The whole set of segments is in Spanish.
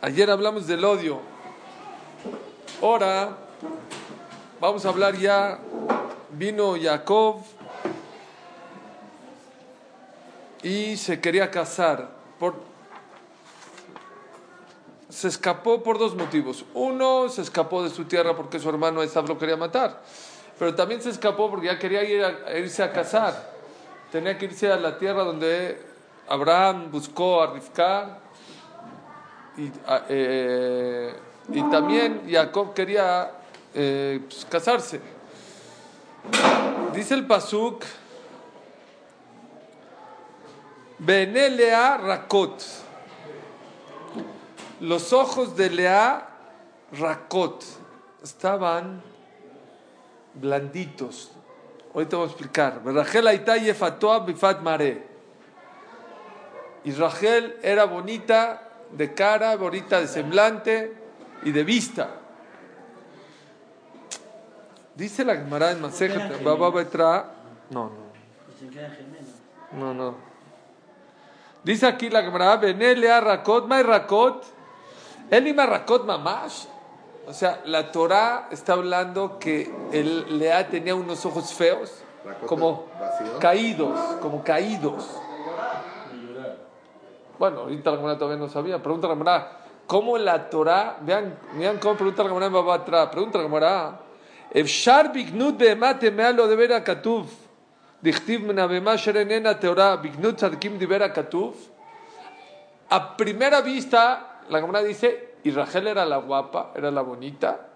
Ayer hablamos del odio. Ahora vamos a hablar ya. Vino Jacob y se quería casar. Se escapó por dos motivos. Uno, se escapó de su tierra porque su hermano Esab lo quería matar. Pero también se escapó porque ya quería ir a- irse a casar. Tenía que irse a la tierra donde Abraham buscó a Rivka y, a- eh, y también Jacob quería eh, pues, casarse. Dice el Pasuk, Bene Lea Rakot. Los ojos de Lea Rakot estaban blanditos. Ahorita voy a explicar. Y Rachel era bonita de cara, bonita de semblante y de vista. Dice la Gemara en Masejet Baba Betra. No, no. No, no. Dice aquí la Gemara, Benelea Rakot, May Rakot, Elima Rakot Mamash. O sea, la Torah está hablando que el Lea tenía unos ojos feos, como caídos, como caídos. Bueno, ahorita la Gemara todavía no sabía. Pregunta la Gemara, ¿cómo la Torah? Vean, vean cómo pregunta la Gemara en Babatra. Pregunta la Gemara. Efshar bignut behemat e lo de ver a katuf. Dichtiv menabema sherenena teorá bignut tzadkim de katuf. A primera vista, la Gemara dice, y Rachel era la guapa, era la bonita.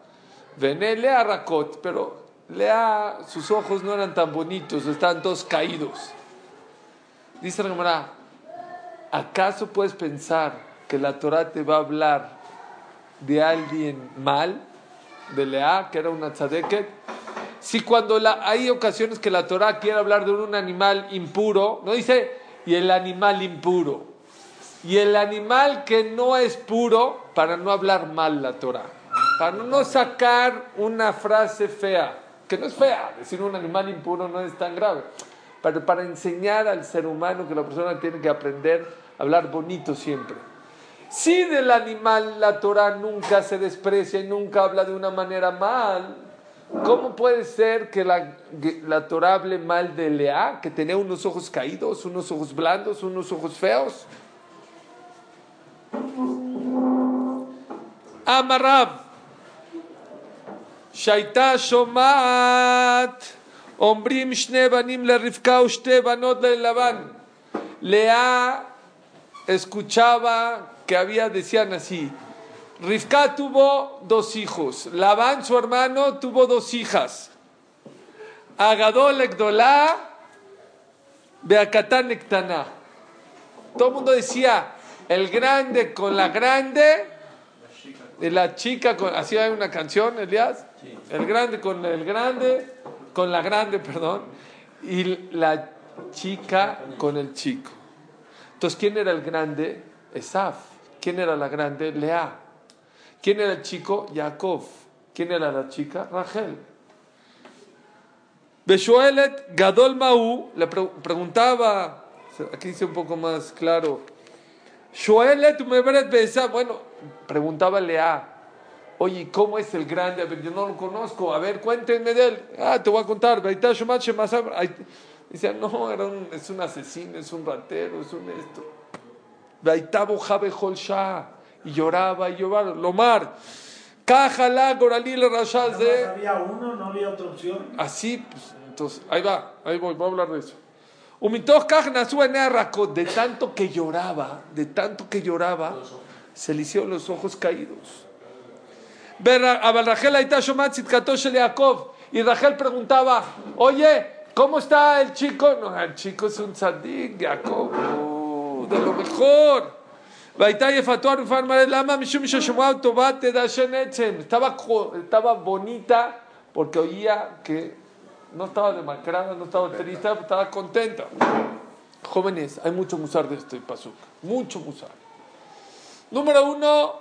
Vene lea Rakot, pero lea, sus ojos no eran tan bonitos, estaban todos caídos. Dice la Gemara, ¿acaso puedes pensar que la Torah te va a hablar de alguien mal? De Lea, que era una tzadeket. Si cuando hay ocasiones que la Torah quiere hablar de un animal impuro, no dice, y el animal impuro. Y el animal que no es puro, para no hablar mal la Torah. Para no sacar una frase fea, que no es fea, decir un animal impuro no es tan grave. Pero para enseñar al ser humano que la persona tiene que aprender hablar bonito siempre. Si del animal la Torah nunca se desprecia y nunca habla de una manera mal, ¿cómo puede ser que la, que la Torah hable mal de Lea, que tenía unos ojos caídos, unos ojos blandos, unos ojos feos? Amarab, שהייתה שומעת אומרים שני בנים לרבקה ושתי בנות ללבן. לאה escuchaba que había, decían así, Rivka tuvo dos hijos, Labán, su hermano, tuvo dos hijas, Agadol Egdolá, Beacatán Ektaná. Todo el mundo decía, el grande con la grande, y la chica con, así hay una canción, Elías, el grande con el grande, con la grande, perdón, y la chica con el chico. Entonces, ¿quién era el grande? Esaf. ¿Quién era la grande? Lea. ¿Quién era el chico? Jacob. ¿Quién era la chica? Rachel. Beshuelet Gadol Maú le pre- preguntaba, aquí dice un poco más claro, Shoelet Umeberet Besa, bueno, preguntaba Lea, oye, ¿cómo es el grande? A ver, yo no lo conozco, a ver, cuéntenme de él. Ah, te voy a contar. Decían, no, era un, es un asesino, es un ratero, es un esto. Baitabo Jabe Y lloraba y lloraba. Lomar. Cajala, Goralil, Rashaz de. Había uno, no había otra opción. Ah, Así, pues, entonces, ahí va, ahí voy, voy a hablar de eso. Umitos Cajnazú en de tanto que lloraba, de tanto que lloraba, se le hicieron los ojos caídos. Abalrajel Aitashomad Sitkato Yaakov. Y Rachel preguntaba, oye, ¿Cómo está el chico? No, el chico es un tzadik, Jacob, de lo mejor. Estaba, estaba bonita porque oía que no estaba demacrada, no estaba triste, estaba contenta. Jóvenes, hay mucho musar de este pasuk, mucho musar. Número uno,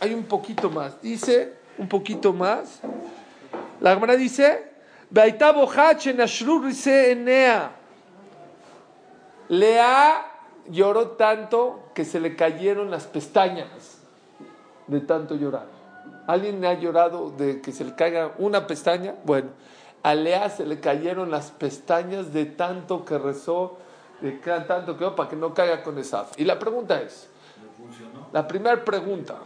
hay un poquito más, dice un poquito más. La Gemara dice. Lea lloró tanto que se le cayeron las pestañas de tanto llorar. ¿Alguien ha llorado de que se le caiga una pestaña? Bueno, a Lea se le cayeron las pestañas de tanto que rezó, de tanto que para que no caiga con esa. Y la pregunta es, la primera pregunta,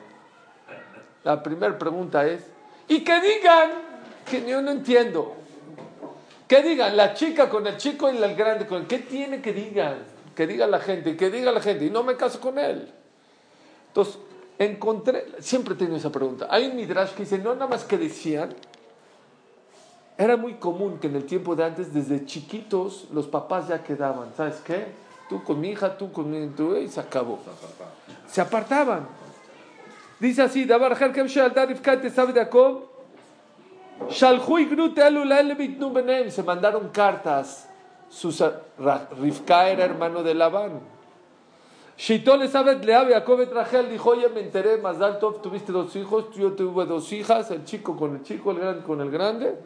la primera pregunta es, y que digan, que yo no entiendo, que digan la chica con el chico y el grande con el, ¿qué tiene que digan? Que diga la gente, que diga la gente, y no me caso con él. Entonces, encontré, siempre tengo esa pregunta. Hay un midrash que dice, no nada más que decían, era muy común que en el tiempo de antes, desde chiquitos, los papás ya quedaban. ¿Sabes qué? Tú con mi hija, tú con mi hija, y se acabó. Se apartaban. Dice así, Dabar se mandaron cartas. Rivka era hermano de Labán. Shitol Esabet Leab Jacob Rachel dijo, oye, me enteré, Mazal Tov, tuviste dos hijos, yo tuve dos hijas, el chico con el chico, el grande con el grande.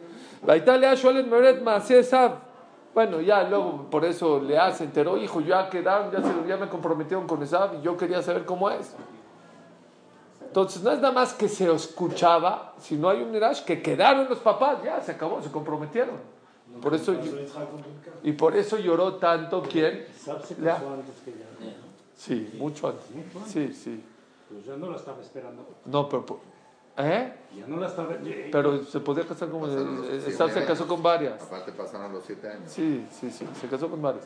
Bueno, ya luego por eso Lea se enteró, hijo, ya quedaron, ya, se, ya me comprometieron con Esab y yo quería saber cómo es. Entonces no es nada más que se escuchaba, sino hay un mirash que quedaron los papás, ya se acabó, se comprometieron. Por eso, y por eso lloró tanto quién? Lea. Sí, mucho antes. Sí, sí. Pues yo no la estaba esperando. No, pero ¿Eh? Ya no la estaba. Pero se podía casar con. Esta se casó con varias. Aparte pasaron los siete años. Sí, sí, sí, se casó con varias.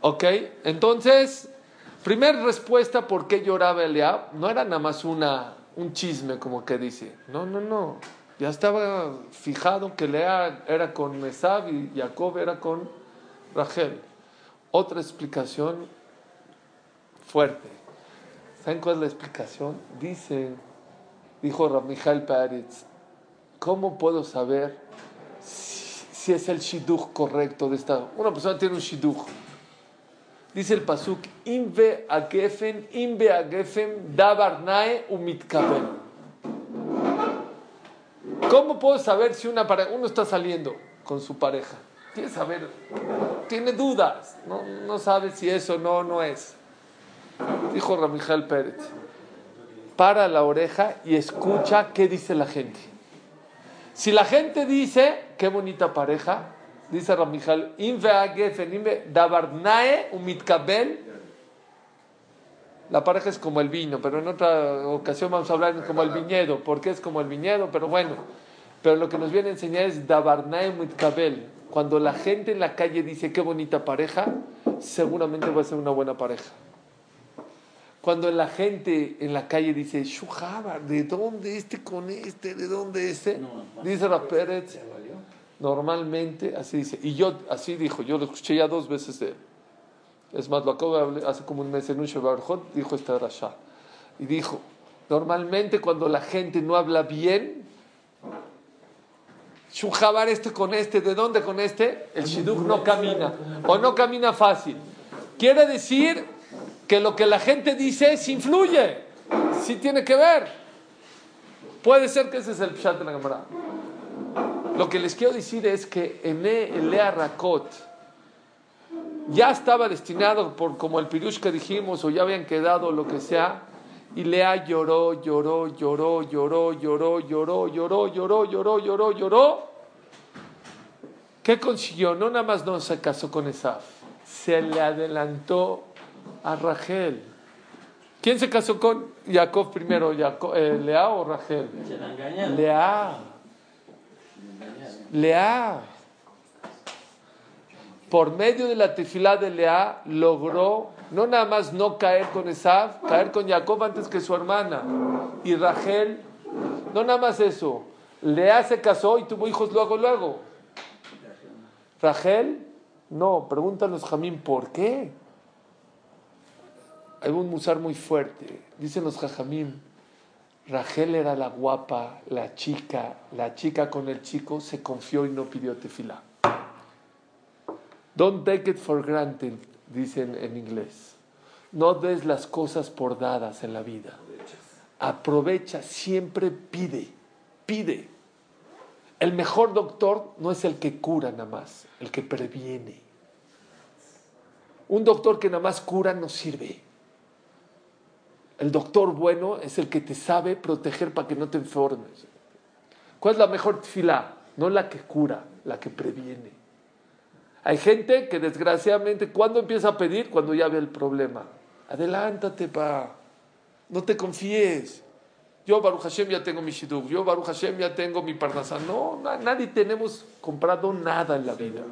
Ok, entonces, primer respuesta por qué lloraba Eliab, no era nada más una, un chisme como que dice. No, no, no. Ya estaba fijado que Lea era con Mesab y Jacob era con Rachel. Otra explicación fuerte. ¿Saben cuál es la explicación? Dice dijo Ramichal Paritz, ¿cómo puedo saber si, es el shidduch correcto de esta? Una persona tiene un shidduch. Dice el pasuk, Inve agefen, inve agefen, dabarnae umitkabel. ¿Cómo puedo saber si una pareja, uno está saliendo con su pareja? Quiere saber, tiene dudas, no, no sabe si eso no no es. Dijo Ramijal Pérez para la oreja y escucha qué dice la gente. Si la gente dice, qué bonita pareja, dice Ramijal, umitkabel, la pareja es como el vino, pero en otra ocasión vamos a hablar como el viñedo, porque es como el viñedo, pero bueno, pero lo que nos viene a enseñar es dabarnae umitkabel. Cuando la gente en la calle dice qué bonita pareja, seguramente va a ser una buena pareja. Cuando la gente en la calle dice, ¿de dónde este con este? ¿De dónde este? dice Rapérez, normalmente así dice. Y yo, así dijo, yo lo escuché ya dos veces de. Es más, lo acabo de hace como un mes en un Shebarjot, dijo esta Rasha. Y dijo, normalmente cuando la gente no habla bien, Shuhabar este con este, ¿de dónde con este? El Shiduk no camina, o no camina fácil. Quiere decir que lo que la gente dice influye, sí tiene que ver. Puede ser que ese es el Pshat de la Gemara. Lo que les quiero decir es que en Lea Rakot ya estaba destinado, por como el Pirush que dijimos, o ya habían quedado, lo que sea, y Lea lloró, lloró, lloró, lloró, lloró, lloró, lloró, lloró, lloró, lloró, lloró. ¿Qué consiguió? No nada más no se casó con Esaf, se le adelantó a Rachel. ¿Quién se casó con Jacob primero? Eh, ¿Lea o Rachel? Lea. Lea. Por medio de la tefilá de Lea logró no nada más no caer con Esav, caer con Jacob antes que su hermana. Y Rachel, no nada más eso. Lea se casó y tuvo hijos luego, luego. Rachel, no, pregúntanos Jamín, ¿por qué? hay un musar muy fuerte. Dicen los jajamim, Rachel era la guapa, la chica, la chica con el chico se confió y no pidió tefila. Don't take it for granted, dicen en inglés. No des las cosas por dadas en la vida. Aprovecha, siempre pide, pide. El mejor doctor no es el que cura nada más, el que previene. Un doctor que nada más cura no sirve. El doctor bueno es el que te sabe proteger para que no te enfermes. ¿Cuál es la mejor fila? No la que cura, la que previene. Hay gente que desgraciadamente, ¿cuándo empieza a pedir? Cuando ya ve el problema. Adelántate, pa. No te confíes. Yo, Baruch Hashem, ya tengo mi shidduch. Yo, Baruch Hashem, ya tengo mi parnasá. No, nadie tenemos comprado nada en la vida.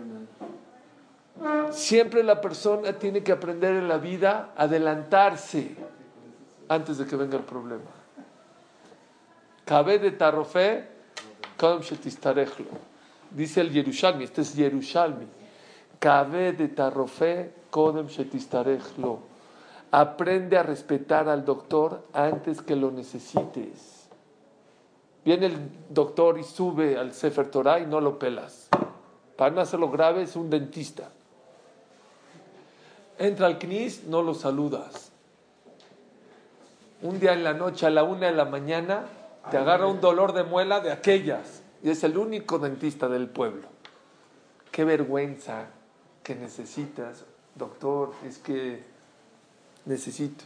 Siempre la persona tiene que aprender en la vida adelantarse antes de que venga el problema. Cabe de Tarrofe, Dice el Yerushalmi, este es Yerushalmi. Cabe de Tarrofe, Kodem Shetistarechlo. Aprende a respetar al doctor antes que lo necesites. Viene el doctor y sube al Sefer Torah y no lo pelas. Para no hacerlo grave, es un dentista. Entra al CNIS, no lo saludas. Un día en la noche, a la una de la mañana, te agarra un dolor de muela de aquellas. Y es el único dentista del pueblo. Qué vergüenza que necesitas, doctor, es que necesito.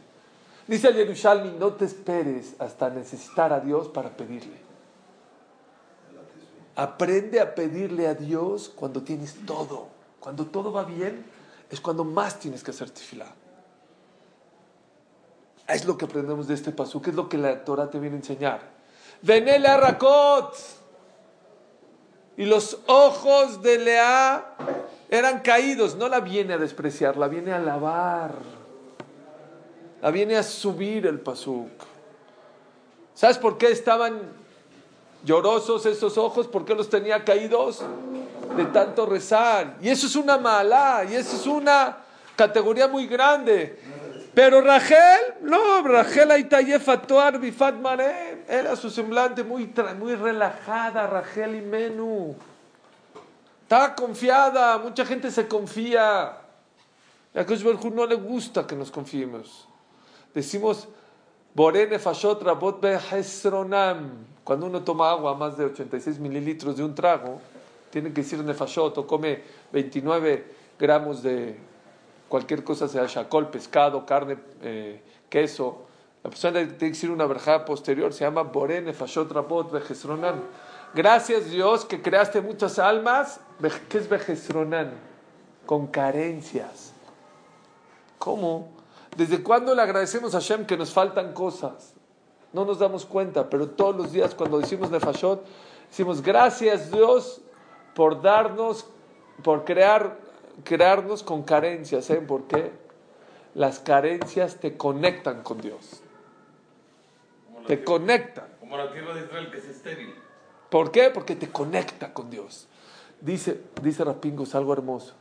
Dice el Yerushalmi, no te esperes hasta necesitar a Dios para pedirle. Aprende a pedirle a Dios cuando tienes todo. Cuando todo va bien, es cuando más tienes que hacer tefilá. Es lo que aprendemos de este paso, que es lo que la Torah te viene a enseñar. Venele a Rakot. Y los ojos de Lea eran caídos. No la viene a despreciar, la viene a alabar. La viene a subir el pasuk. ¿Sabes por qué estaban llorosos esos ojos? ¿Por qué los tenía caídos? De tanto rezar. Y eso es una mala, y eso es una categoría muy grande. Pero Rachel, no, Rachel Aitayefa Toar Bifat Mare, era su semblante muy, muy relajada, Rachel y Menú. Estaba confiada, mucha gente se confía. A Kosh no le gusta que nos confiemos. Decimos, Borene Fashot Rabot Cuando uno toma agua, más de 86 mililitros de un trago, tiene que decir Nefashot o come 29 gramos de cualquier cosa, sea shakol, pescado, carne, eh, queso. La persona tiene que decir una verja posterior, se llama Borene Fashot Rabot Bejesronan. Gracias Dios que creaste muchas almas. ¿Qué es Bejesronan? Con carencias. ¿Cómo? ¿Desde cuándo le agradecemos a Hashem que nos faltan cosas? No nos damos cuenta, pero todos los días cuando decimos Nefashot, decimos gracias Dios por darnos, por crear, crearnos con carencias. ¿Saben por qué? Las carencias te conectan con Dios. Te tierra, conectan. Como la tierra de Israel que es estéril. ¿Por qué? Porque te conecta con Dios. Dice, dice Rapingos algo hermoso.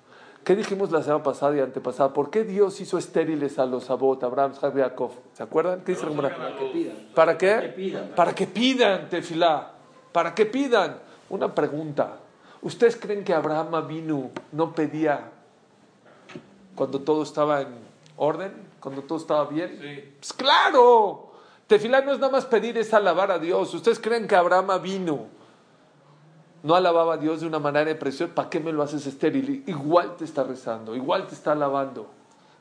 ¿Qué dijimos la semana pasada y antepasada? ¿Por qué Dios hizo estériles a los Abot, Abraham, Jacob? ¿Se acuerdan? ¿Qué dice la Gemara? Para que pidan. ¿Para qué? Que pidan. Para que pidan tefilá. Para que pidan. Una pregunta. ¿Ustedes creen que Abraham vino no pedía cuando todo estaba en orden? ¿Cuando todo estaba bien? Sí. Pues claro. Tefilá no es nada más pedir, es alabar a Dios. ¿Ustedes creen que Abraham vino no alababa a Dios de una manera preciosa? ¿Para qué me lo haces estéril? Igual te está rezando, igual te está alabando.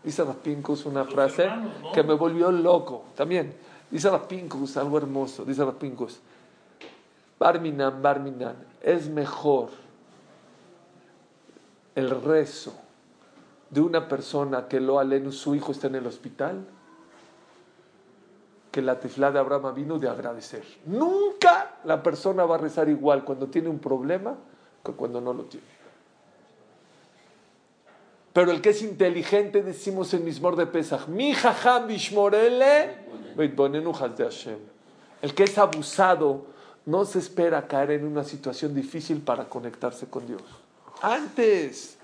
Dice Rapincus una frase hermanos, ¿no? que me volvió loco también. Dice Rapincus algo hermoso. Dice Rapincus, Barminan, Barminan, es mejor el rezo de una persona que lo alenu su hijo está en el hospital que la tefilá de Abraham vino de agradecer. Nunca la persona va a rezar igual cuando tiene un problema que cuando no lo tiene. Pero el que es inteligente, decimos en Mismor de Pesach, mi jajam de Hashem. El que es abusado no se espera caer en una situación difícil para conectarse con Dios. Antes,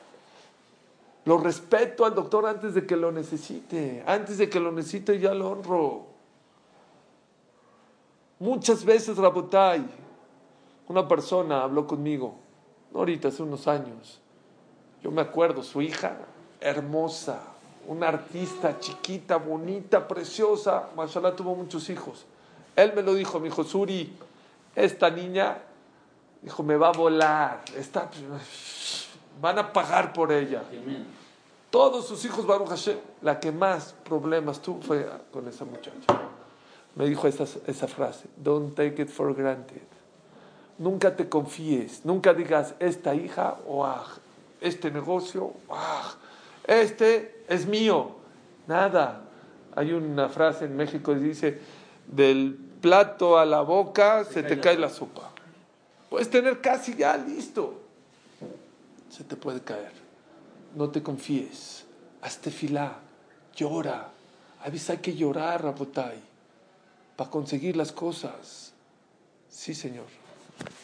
lo respeto al doctor antes de que lo necesite. Antes de que lo necesite ya lo honro. Muchas veces, Rabotai, una persona habló conmigo, ahorita, hace unos años. Yo me acuerdo, su hija, hermosa, una artista chiquita, bonita, preciosa, Mashallah tuvo muchos hijos. Él me lo dijo, me dijo, Suri, esta niña, dijo, me va a volar, está, van a pagar por ella. Todos sus hijos, Baruch Hashem. La que más problemas tuvo fue con esa muchacha. Me dijo esa, esa frase, don't take it for granted. Nunca te confíes, nunca digas esta hija o este negocio, este es mío. Nada. Hay una frase en México que dice, del plato a la boca se te cae la sopa. Puedes tener casi ya listo. Se te puede caer. No te confíes. Hazte fila. Llora. A veces hay que llorar, Rabotai, para conseguir las cosas. Sí, Señor.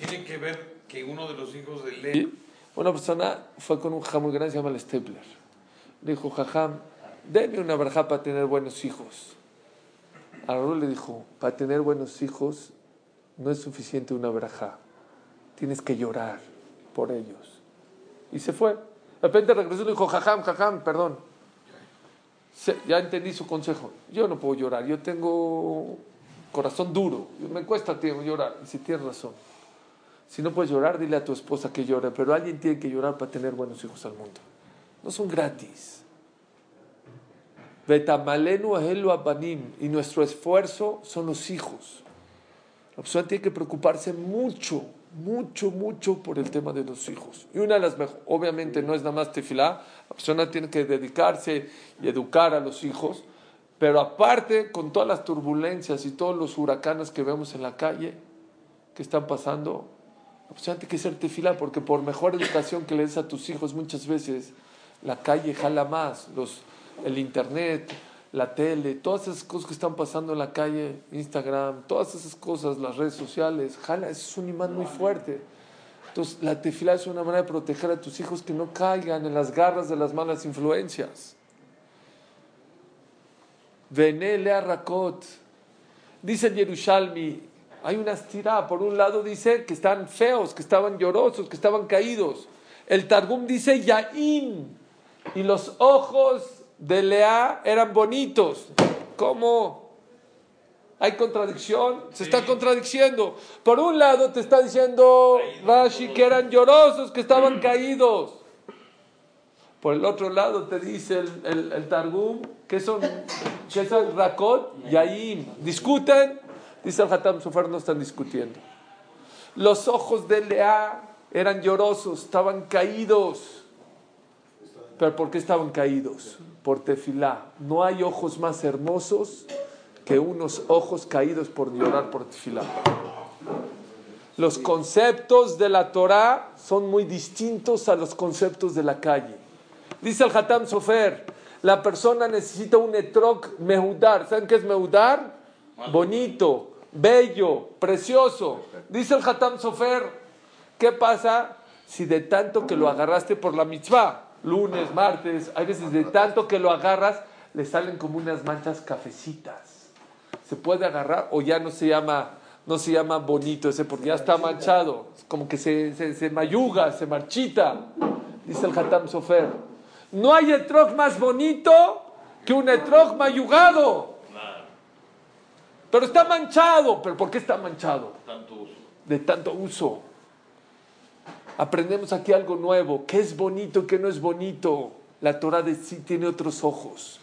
Tiene que ver que uno de los hijos de Leo. Y una persona fue con un muy grande, se llama el Stepler. Le dijo, jajam, denme una barja para tener buenos hijos. A Raúl le dijo, para tener buenos hijos no es suficiente una verajá. Tienes que llorar por ellos. Y se fue. De repente regresó y dijo, jajam, jajam, perdón. Ya entendí su consejo. Yo no puedo llorar. Yo tengo corazón duro. Me cuesta tiempo llorar. Y si tienes razón. Si no puedes llorar, dile a tu esposa que llore. Pero alguien tiene que llorar para tener buenos hijos al mundo. No son gratis. Betamalenu ahelu abanim. Y nuestro esfuerzo son los hijos. La persona tiene que preocuparse mucho, mucho, mucho por el tema de los hijos. Y una de las mejores, obviamente no es nada más tefilá, la persona tiene que dedicarse y educar a los hijos, pero aparte, con todas las turbulencias y todos los huracanes que vemos en la calle, que están pasando, la persona tiene que ser tefilá, porque por mejor educación que le des a tus hijos, muchas veces la calle jala más, los, el internet, la tele, todas esas cosas que están pasando en la calle, Instagram, todas esas cosas, las redes sociales, jala, es un imán muy fuerte. Entonces, la tefilá es una manera de proteger a tus hijos que no caigan en las garras de las malas influencias. Venele a Rakot. Dice el Yerushalmi, hay una estirá. Por un lado dice que están feos, que estaban llorosos, que estaban caídos. El Targum dice Yaín. Y los ojos de Lea eran bonitos. ¿Cómo? ¿Hay contradicción? Se está contradiciendo. Por un lado te está diciendo Rashi que eran llorosos, que estaban caídos. Por el otro lado te dice el, el, el Targum que son, que son Rakot y Ayim. Discuten, dice el Hatam Sofer, no están discutiendo. Los ojos de Lea eran llorosos, estaban caídos. ¿Pero por qué estaban caídos? Por tefilá. No hay ojos más hermosos que unos ojos caídos por llorar por tefilá. Los conceptos de la Torah son muy distintos a los conceptos de la calle. Dice el Hatam Sofer, la persona necesita un etrog mehudar. ¿Saben qué es mehudar? Bonito, bello, precioso. Dice el Hatam Sofer, ¿qué pasa si de tanto que lo agarraste por la mitzvah, lunes, martes, hay veces de tanto que lo agarras, le salen como unas manchas cafecitas? Se puede agarrar o ya no se llama, no se llama bonito ese porque ya está manchado, es como que se, se, se mayuga, se marchita, dice el Hatam Sofer. No hay etrog más bonito que un etrog mayugado. Pero está manchado. ¿Pero por qué está manchado? Tanto uso. De tanto uso. Aprendemos aquí algo nuevo. ¿Qué es bonito qué no es bonito? La Torah de sí tiene otros ojos.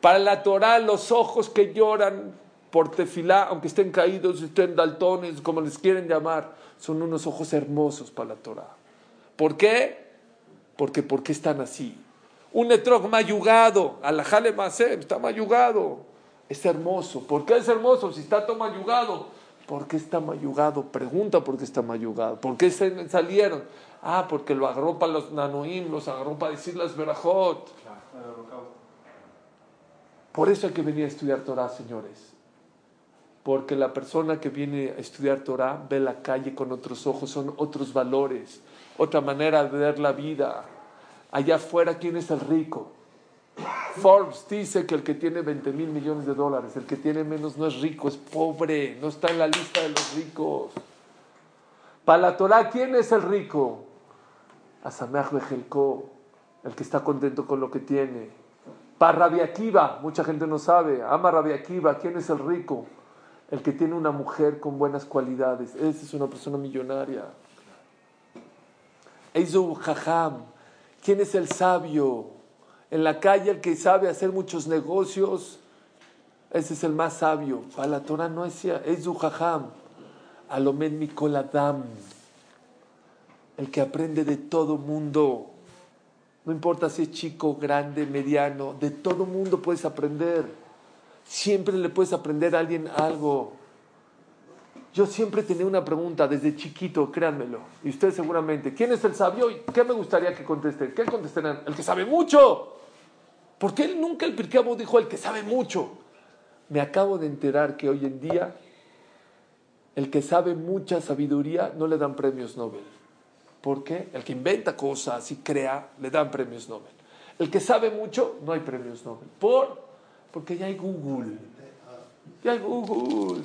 Para la Torah, los ojos que lloran por tefilá, aunque estén caídos, estén daltones, como les quieren llamar, son unos ojos hermosos para la Torah. ¿Por qué? Porque ¿por qué están así? Un etrog mayugado, alajale masem, está mayugado. Es hermoso. ¿Por qué es hermoso si está todo mayugado? ¿Por qué está mayugado? Pregunta por qué está mayugado. ¿Por qué se salieron? Ah, porque lo agarró para los nanoim, los agarró para decir las verajot. Por eso hay que venir a estudiar Torah, señores. Porque la persona que viene a estudiar Torah ve la calle con otros ojos, son otros valores, otra manera de ver la vida. Allá afuera, ¿quién es el rico? Forbes dice que el que tiene 20 mil millones de dólares, el que tiene menos no es rico, es pobre, no está en la lista de los ricos. Para la Torah, ¿quién es el rico? Asameach Bejelko, el que está contento con lo que tiene. Para Rabbi Akiva, mucha gente no sabe, ama Rabbi Akiva, ¿quién es el rico? El que tiene una mujer con buenas cualidades, esa es una persona millonaria. Eizu Jajam, ¿quién es el sabio? En la calle el que sabe hacer muchos negocios, ese es el más sabio. Para la Torah no es Zuhajam. Alomen Mikol Adam. El que aprende de todo mundo. No importa si es chico, grande, mediano, de todo mundo puedes aprender. Siempre le puedes aprender a alguien algo. Yo siempre tenía una pregunta desde chiquito, créanmelo. Y ustedes seguramente, ¿quién es el sabio? ¿Y ¿Qué me gustaría que contesten? ¿Qué contestarán? El que sabe mucho. ¿Por qué nunca el Pirkeabo dijo el que sabe mucho? Me acabo de enterar que hoy en día el que sabe mucha sabiduría no le dan premios Nobel. ¿Por qué? El que inventa cosas y crea, le dan premios Nobel. El que sabe mucho, no hay premios Nobel. ¿Por? Porque ya hay Google. Ya hay Google.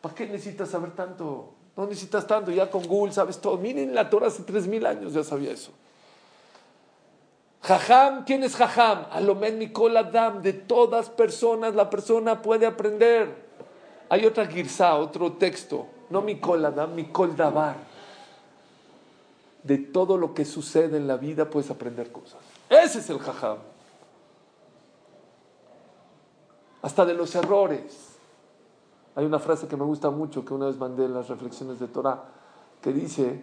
¿Para qué necesitas saber tanto? No necesitas tanto, ya con Google sabes todo. Miren la Torah hace 3.000 años ya sabía eso. Jajam, ¿quién es Jajam? Alomen Nicol Adam, de todas personas la persona puede aprender. Hay otra girsa, otro texto, no Mikol Adam, Mikol Dabar. De todo lo que sucede en la vida puedes aprender cosas. Ese es el Jajam. Hasta de los errores. Hay una frase que me gusta mucho que una vez mandé en las reflexiones de Torah que dice,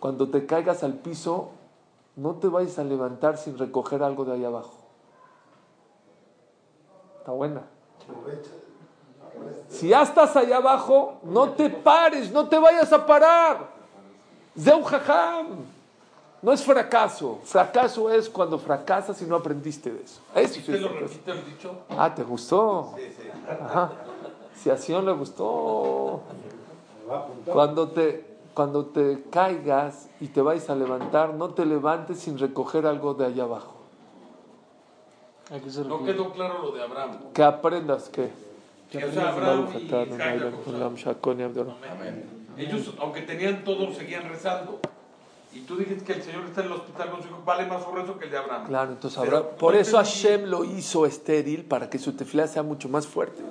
cuando te caigas al piso, no te vayas a levantar sin recoger algo de ahí abajo. Está buena. Si ya estás allá abajo, no te pares, no te vayas a parar. Zeu jajam. No es fracaso. Fracaso es cuando fracasas y no aprendiste de eso. Eso sí ¿Te es lo fracaso. repite el dicho? Ah, ¿te gustó? Ajá. Si a Sion le gustó. Cuando te, cuando te caigas y te vayas a levantar, no te levantes sin recoger algo de allá abajo. ¿A qué se No quedó claro lo de Abraham. Que aprendas que. Que, o sea, Abraham y Ellos, aunque tenían todo, seguían rezando. Y tú dijiste que el Señor está en el hospital con su hijo, vale más su rezo que el de Abraham. Claro, entonces Pero Abraham- por no eso Hashem lo hizo estéril para que su tefilá sea mucho más fuerte.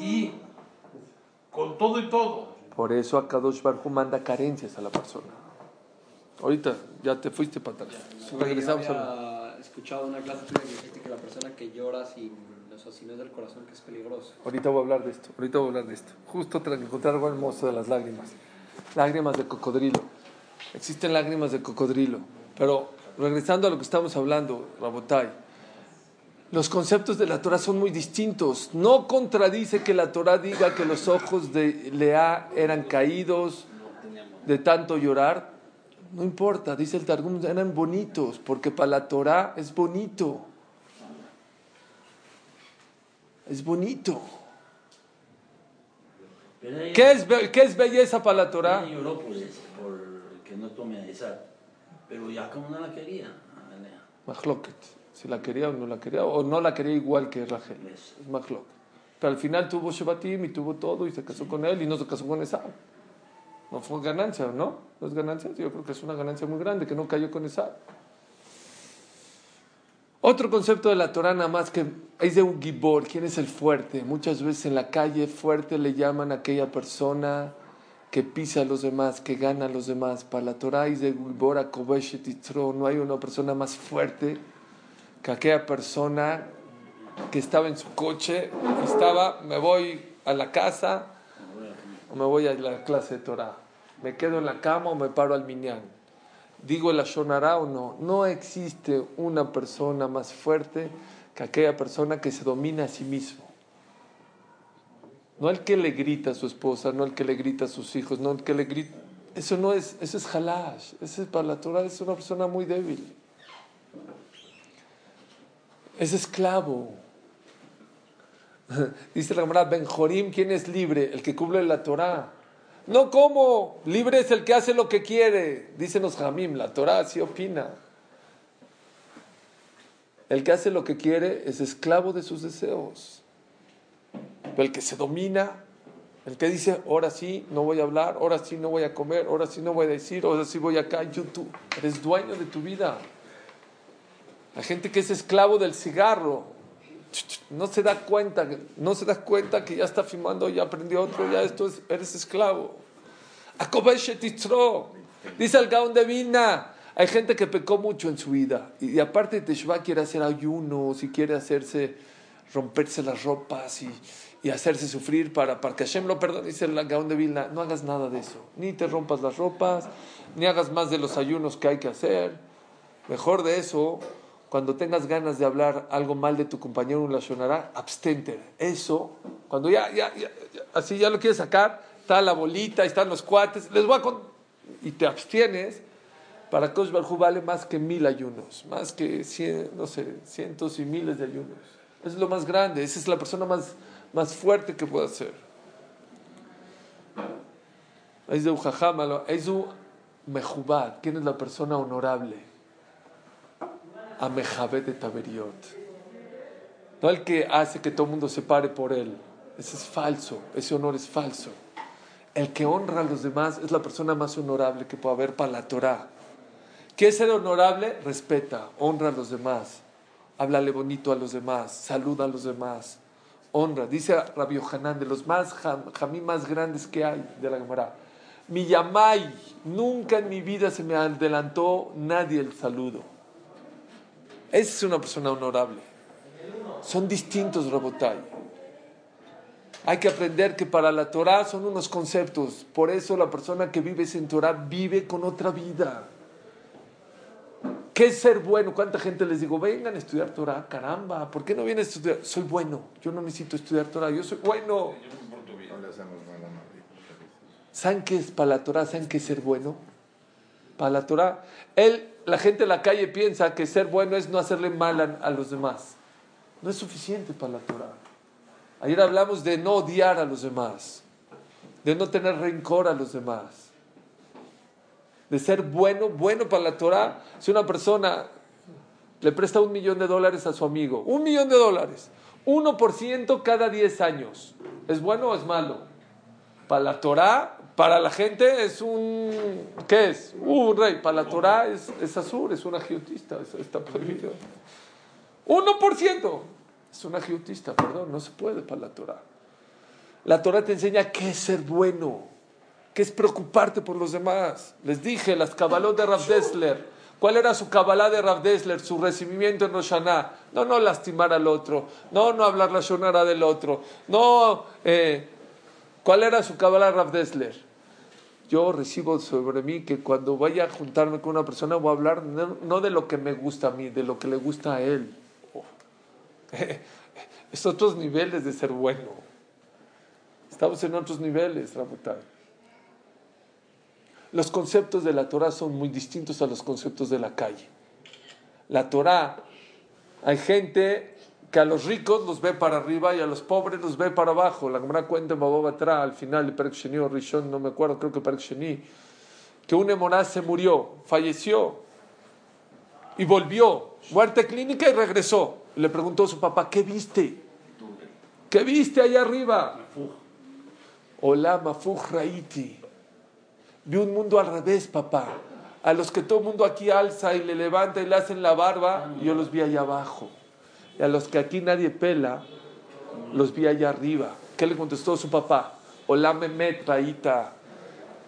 Y con todo y todo. Por eso Akadosh Barhu manda carencias a la persona. Ahorita ya te fuiste para atrás. Regresamos Yo a había escuchado una clase que dijiste que la persona que llora sin, o sea, si no es del corazón que es peligroso. Ahorita voy a hablar de esto. Ahorita voy a hablar de esto. Justo tras encontrar algo hermoso de las lágrimas. Lágrimas de cocodrilo. Existen lágrimas de cocodrilo. Pero regresando a lo que estamos hablando, Rabotai, los conceptos de la Torah son muy distintos. No contradice que la Torah diga que los ojos de Lea eran caídos de tanto llorar. No importa, dice el Targum, eran bonitos, porque para la Torah es bonito. Es bonito. Ella- ¿Qué es, qué es belleza para la Torah? ella lloró por eso, por que no tome a esa. Pero ya como no la quería. Si la quería o no la quería, o no la quería igual que Rachel. Es Mahloket. Pero al final tuvo Shebatim y tuvo todo y se casó con él y no se casó con Esau. No fue ganancia, ¿no? ¿No es ganancia? Yo creo que es una ganancia muy grande que no cayó con Esau. Otro concepto de la Torah nada más que es de un gibor, ¿quién es el fuerte? Muchas veces en la calle fuerte le llaman a aquella persona que pisa a los demás, que gana a los demás. Para la Torah es de gibor a no hay una persona más fuerte que aquella persona que estaba en su coche estaba, me voy a la casa o me voy a la clase de Torah. Me quedo en la cama o me paro al minyan. Digo la shonara o no. No existe una persona más fuerte que aquella persona que se domina a sí mismo. No el que le grita a su esposa, no el que le grita a sus hijos, no el que le grita. Eso no es, eso es halash. Ese es para la Torah es una persona muy débil. Es esclavo. Dice la Gemara, Benjorim, ¿quién es libre? El que cumple la Torah. No como, libre es el que hace lo que quiere. Dicen los Jamim, la Torah así opina. El que hace lo que quiere es esclavo de sus deseos. El que se domina, el que dice, ahora sí no voy a hablar, ahora sí no voy a comer, ahora sí no voy a decir, ahora sí voy acá, YouTube. Eres dueño de tu vida. La gente que es esclavo del cigarro, no se da cuenta, no se da cuenta que ya está fumando, ya aprendió otro, ya esto es, eres esclavo. Dice el Gaon de Vilna, Hay gente que pecó mucho en su vida y, y aparte Teshuvah quiere hacer ayunos y quiere hacerse, romperse las ropas y, y hacerse sufrir para, para que Hashem lo perdone. Dice el Gaón de Vilna, no hagas nada de eso. Ni te rompas las ropas, ni hagas más de los ayunos que hay que hacer. Mejor de eso, cuando tengas ganas de hablar algo mal de tu compañero en la Shonara, abstente. Eso, cuando ya, ya, ya, así ya lo quieres sacar, está la bolita, están los cuates, les voy a con... y te abstienes, para Kosh Barjú vale más que mil ayunos, más que cien, no sé, cientos y miles de ayunos. Es lo más grande, esa es la persona más, más fuerte que puede hacer. Aizu Jajamalo, Aizu Mejubad, ¿quién es la persona honorable? Amejabet de Taberiot. No el que hace que todo el mundo se pare por él. Ese es falso, ese honor es falso. El que honra a los demás es la persona más honorable que puede haber para la Torah. ¿Qué es ser honorable? Respeta, honra a los demás, háblale bonito a los demás, saluda a los demás, honra. Dice Rabbi Yohanan, de los más jam- jamí más grandes que hay de la Gemara. Mi yamai, nunca en mi vida se me adelantó nadie el saludo. Esa es una persona honorable. Son distintos, Rabotai. Hay que aprender que para la Torah son unos conceptos. Por eso la persona que vive sin Torah vive con otra vida. ¿Qué es ser bueno? ¿Cuánta gente les digo, vengan a estudiar Torah? Caramba, ¿por qué no vienen a estudiar? Soy bueno, yo no necesito estudiar Torah, yo soy bueno. ¿Saben qué es para la Torah? ¿Saben qué es ser bueno? Para la Torah, él, la gente en la calle piensa que ser bueno es no hacerle mal a, los demás. No es suficiente para la Torah. Ayer hablamos de no odiar a los demás, de no tener rencor a los demás de ser bueno, bueno para la Torah. Si una persona le presta un millón de dólares a su amigo, un millón de dólares, 1% cada 10 años, ¿es bueno o es malo? Para la Torah, para la gente es un, ¿qué es? Un rey. Para la Torah es, es azul, es una giotista, eso está prohibido. 1% es una giotista, perdón, no se puede para la Torah. La Torah te enseña qué es ser bueno que es preocuparte por los demás. Les dije, las cabalot de Rav Dessler. ¿Cuál era su cabalá de Rav Dessler, su recibimiento en Rosh Hashanah? No, no lastimar al otro. No, no hablar la shonara del otro. No, eh, ¿cuál era su cabalá Rav Dessler? Yo recibo sobre mí que cuando vaya a juntarme con una persona voy a hablar no, de lo que me gusta a mí, de lo que le gusta a él. Oh. es otros niveles de ser bueno. Estamos en otros niveles, Rabotai. Los conceptos de la Torah son muy distintos a los conceptos de la calle. La Torah, hay gente que a los ricos los ve para arriba y a los pobres los ve para abajo. La Gemara cuenta en Babá Batra, al final de Perek Sheni o Rishon, no me acuerdo, creo que Sheni, que un emorá se murió, falleció y volvió, muerte clínica y regresó. Le preguntó a su papá, ¿qué viste? ¿Qué viste allá arriba? Hola, Mafuj Raiti. Vi un mundo al revés, papá. A los que todo el mundo aquí alza y le levanta y le hacen la barba, yo los vi allá abajo. Y a los que aquí nadie pela, los vi allá arriba. ¿Qué le contestó su papá? Hola, Mehmet, Paita.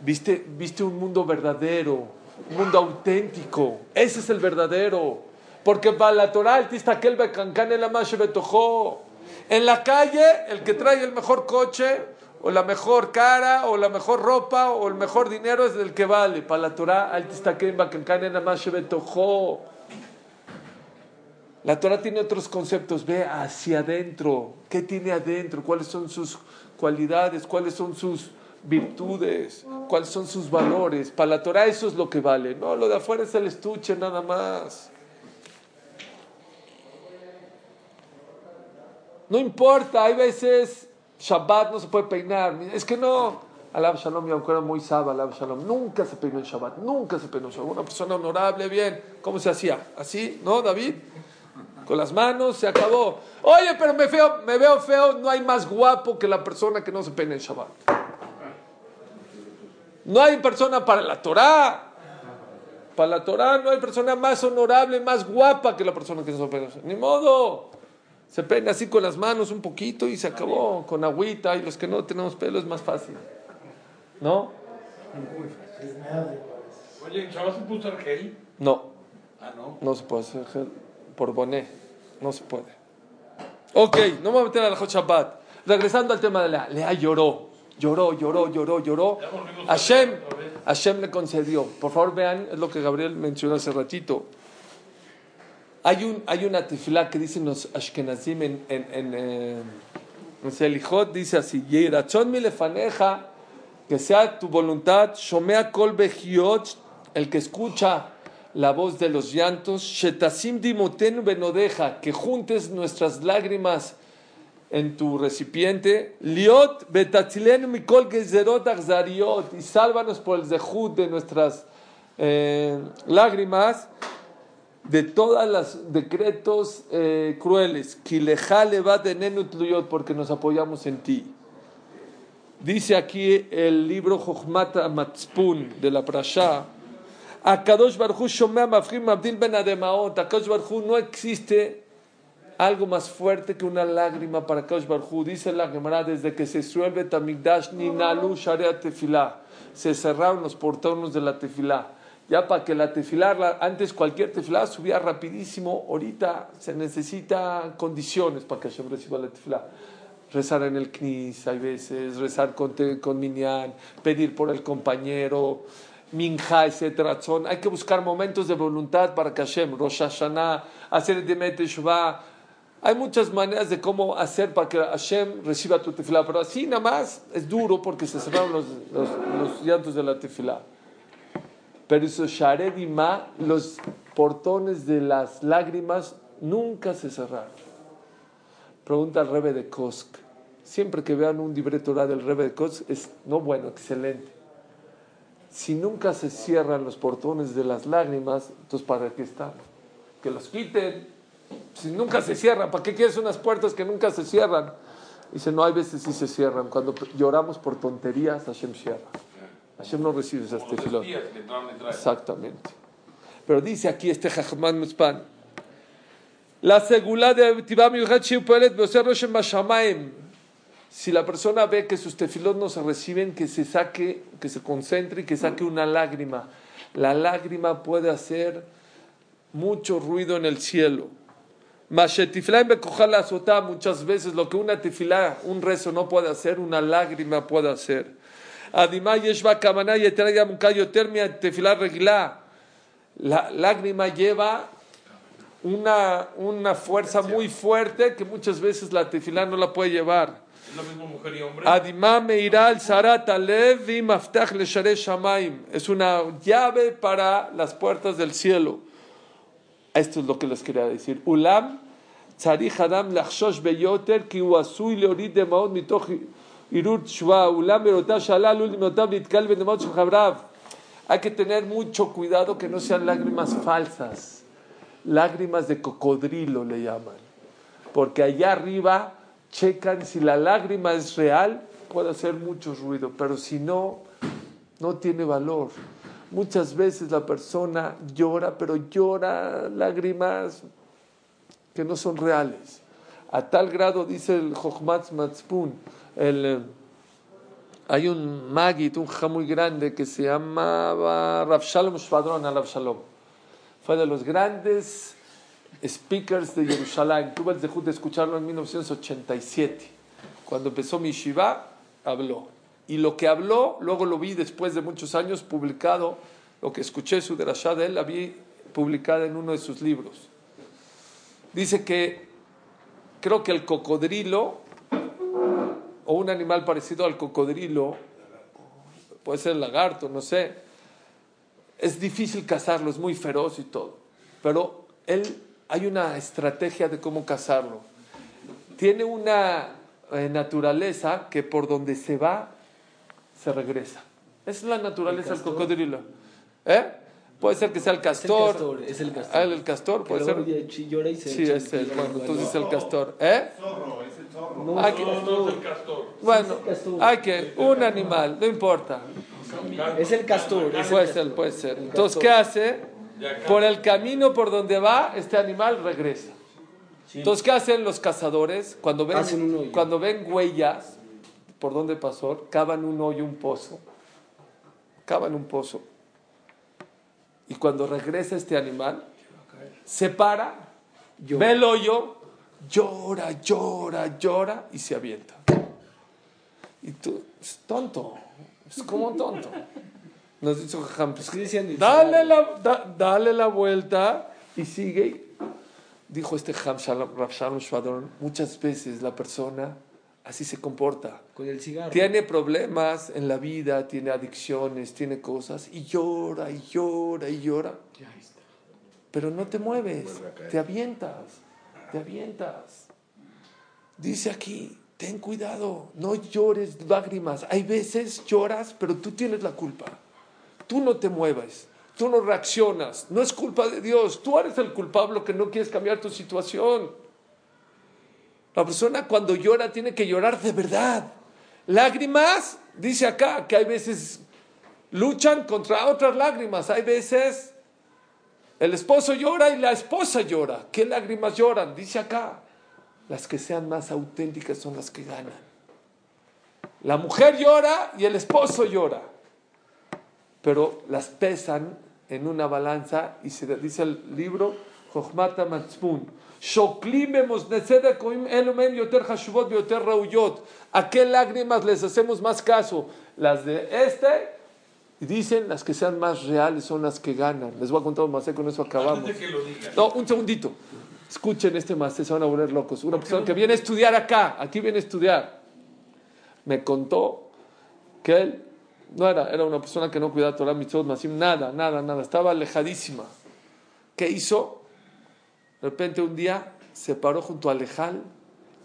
¿Viste, viste un mundo verdadero, un mundo auténtico. Ese es el verdadero. Porque para la Torah, el tistakel becancan el betojó. En la calle, el que trae el mejor coche, o la mejor cara, o la mejor ropa, o el mejor dinero es el que vale. Para la Torah, al tistakel becancan el betojó. La Torah tiene otros conceptos. Ve hacia adentro. ¿Qué tiene adentro? ¿Cuáles son sus cualidades? ¿Cuáles son sus virtudes? ¿Cuáles son sus valores? Para la Torah eso es lo que vale. No, lo de afuera es el estuche nada más. No importa, hay veces Shabbat no se puede peinar. Es que no. Alab Shalom, yo acuerdo muy saba, Alab Shalom. Nunca se peinó en Shabbat, nunca se peinó en Shabbat. Una persona honorable, bien. ¿Cómo se hacía? ¿Así? ¿No, David? Con las manos, se acabó. Oye, pero me, feo, me veo feo, no hay más guapo que la persona que no se peina en Shabbat. No hay persona para la Torah. Para la Torah no hay persona más honorable, más guapa que la persona que no se peina. Ni modo. Se peina así con las manos un poquito y se acabó. Con agüita y los que no tenemos pelo es más fácil. ¿No? Oye, ¿en Shabbat se puede usar gel? No, Ah, no. no se puede hacer por boné. No se puede. Ok, no me voy a meter al Hot Shabbat. Regresando al tema de Lea. Lea lloró, lloró, lloró, lloró, lloró. Hashem, Hashem le concedió. Por favor, vean, es lo que Gabriel mencionó hace ratito. Hay, un, hay una tefilá que dicen los Ashkenazim en, en, en, eh, en Selijot, dice así: Yeirachon mi lefaneja, que sea tu voluntad, Shomea kol el que escucha la voz de los llantos, Shetasim dimotenu benodeja, que juntes nuestras lágrimas en tu recipiente, Liot betatzilenu mikol gezerot achzariot, y sálvanos por el zehut de nuestras eh, lágrimas, de todos los decretos eh, crueles, Kileja levat enenu tluyot, porque nos apoyamos en ti. Dice aquí el libro Jochmat Matzpun de la Prasha, Akadosh Barhu Shomea Mafrim Abdil Ben Ademaot, Akadosh Barhu no existe algo más fuerte que una lágrima para Akadosh Barhu. Dice la Gemara, desde que se suelve Tamigdash, Ninalu Sharea Tefilá, se cerraron los portones de la Tefilá. Ya para que la tefilá, antes cualquier tefilá subía rapidísimo, ahorita se necesita condiciones para que Hashem reciba la tefilá. Rezar en el knis, hay veces, rezar con, con minyan, pedir por el compañero, minja, etcétera. Hay que buscar momentos de voluntad para que Hashem, Rosh Hashanah, hacer Demet Teshuvah. Hay muchas maneras de cómo hacer para que Hashem reciba tu tefilá, pero así nada más es duro porque se cerraron los, los, llantos de la tefilá. Pero eso, Shared Ma, los portones de las lágrimas nunca se cerraron. Pregunta al Rebe de Kosk. Siempre que vean un libre Torah del Rebe de Kosk, es no bueno, excelente. Si nunca se cierran los portones de las lágrimas, entonces ¿para qué están? Que los quiten. Si nunca se cierran, ¿para qué quieres unas puertas que nunca se cierran? Dice, no, hay veces sí se cierran. Cuando lloramos por tonterías, Hashem cierra. Hashem no recibe esas tefilot. Exactamente. Pero dice aquí este Jajman Muspan. La segula de Tibam Beoser Roshem Bashamaim. Si la persona ve que sus tefilot no se reciben, que se saque, que se concentre y que saque una lágrima. La lágrima puede hacer mucho ruido en el cielo. Muchas veces lo que una tefilá, un rezo no puede hacer, una lágrima puede hacer. La lágrima lleva una, una fuerza muy fuerte que muchas veces la tefilá no la puede llevar. Es y maftach le shamaim. Es una llave para las puertas del cielo. Esto es lo que les quería decir. Ulam beyoter ki hu asui leorid demaot mitoch irut shva. Ulam berotav shalal ul dimotav litkal benemot shel chavrav. Hay que tener mucho cuidado que no sean lágrimas falsas. Lágrimas de cocodrilo le llaman. Porque allá arriba checan si la lágrima es real, puede hacer mucho ruido, pero si no, no tiene valor. Muchas veces la persona llora, pero llora lágrimas que no son reales. A tal grado, dice el Jochmatz Matzpun, el, eh, hay un Magid, un ja muy grande que se llamaba Rav Shalom Shvadron Rav Shalom. Fue de los grandes speakers de Jerusalén. Tuve el dejud de escucharlo en 1987. Cuando empezó mi Shiva, habló. Y lo que habló, luego lo vi después de muchos años publicado, lo que escuché su derashá de él, la vi publicada en uno de sus libros. Dice que creo que el cocodrilo, o un animal parecido al cocodrilo, puede ser el lagarto, no sé, es difícil cazarlo, es muy feroz y todo. Pero él, hay una estrategia de cómo cazarlo. Tiene una eh, naturaleza que por donde se va, se regresa. Esa es la naturaleza del cocodrilo. ¿Eh? Puede ser que sea el castor. castor, es el castor. Ah, el castor, puede ser. y se Sí, es el, bueno, bueno. entonces es el castor. ¿Eh? No, Ah, no, que- no, No es el castor. Bueno, el hay que, un animal, no importa. Es el castor. es el Puede castor. ser, puede ser. El Entonces. ¿qué hace? Por el camino por donde va, este animal regresa. Entonces, ¿qué hacen los cazadores? Cuando ven, un cuando ven huellas por donde pasó, cavan un hoyo, un pozo. Cavan un pozo. Y cuando regresa este animal, se para, ve el hoyo, llora, llora, llora y se avienta. Y tú, es tonto, es como un tonto. Nos dice Jajam, pues, dale, la, da- dale la vuelta y sigue. Dijo este Jajam Shalom- Rav Shalom Shvadron, muchas veces la persona así se comporta. Con el cigarro. Tiene problemas en la vida, tiene adicciones, tiene cosas y llora y llora y llora. Pero no te mueves, te avientas, te avientas. Dice aquí, ten cuidado, no llores lágrimas. Hay veces lloras, pero tú tienes la culpa. Tú no te mueves, tú no reaccionas. No es culpa de Dios, tú eres el culpable que no quieres cambiar tu situación. La persona cuando llora tiene que llorar de verdad. Lágrimas, dice acá, que hay veces luchan contra otras lágrimas. Hay veces el esposo llora y la esposa llora. ¿Qué lágrimas lloran? Dice acá. Las que sean más auténticas son las que ganan. La mujer llora y el esposo llora pero las pesan en una balanza y se dice el libro Jochmata Matzpun. ¿A qué lágrimas les hacemos más caso? Las de este, y dicen las que sean más reales son las que ganan. Les voy a contar un masé, con eso acabamos. No, un segundito. Escuchen este masé, se van a volver locos. Una persona que viene a estudiar acá, aquí viene a estudiar, me contó que él no era, era una persona que no cuidaba Torah, mitzvot, masim, nada, nada, nada, estaba alejadísima. ¿Qué hizo? De repente un día se paró junto al lejal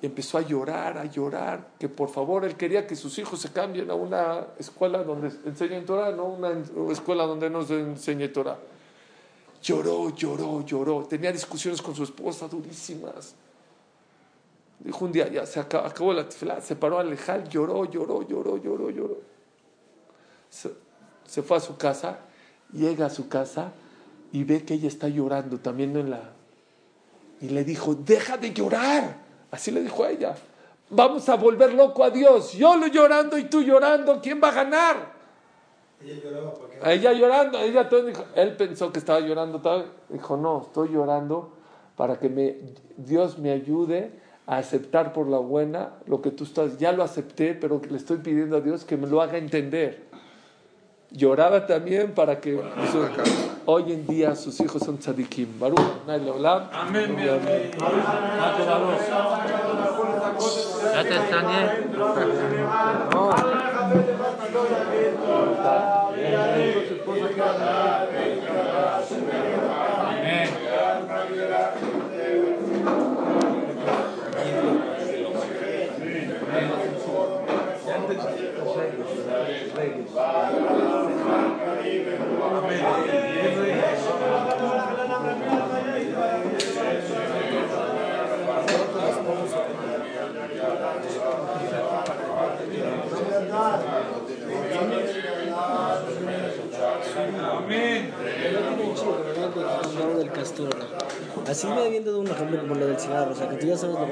y empezó a llorar, a llorar, que por favor él quería que sus hijos se cambien a una escuela donde enseñen Torah, no una escuela donde no se enseñe Torah. Lloró, lloró, lloró. Tenía discusiones con su esposa durísimas. Dijo un día, ya se acabó, la tefilá, se paró al lejal, lloró, lloró, lloró, lloró, lloró. Se, se fue a su casa, llega a su casa y ve que ella está llorando también en la... Y le dijo, deja de llorar. Así le dijo a ella. Vamos a volver loco a Dios. Yo lo llorando y tú llorando. ¿Quién va a ganar? Ella lloraba porque A ella llorando, ella todo dijo, él pensó que estaba llorando, tal, dijo, no, estoy llorando para que me, Dios me ayude a aceptar por la buena lo que tú estás, ya lo acepté, pero le estoy pidiendo a Dios que me lo haga entender. Lloraba también para que su- hoy en día sus hijos son tzadikim. Baruch, Adonai Leolam. Amén, mi amén. Ya te extrañé. Amén. Así me habían dado un ejemplo como lo del cigarro. O sea, que tú ya sabes lo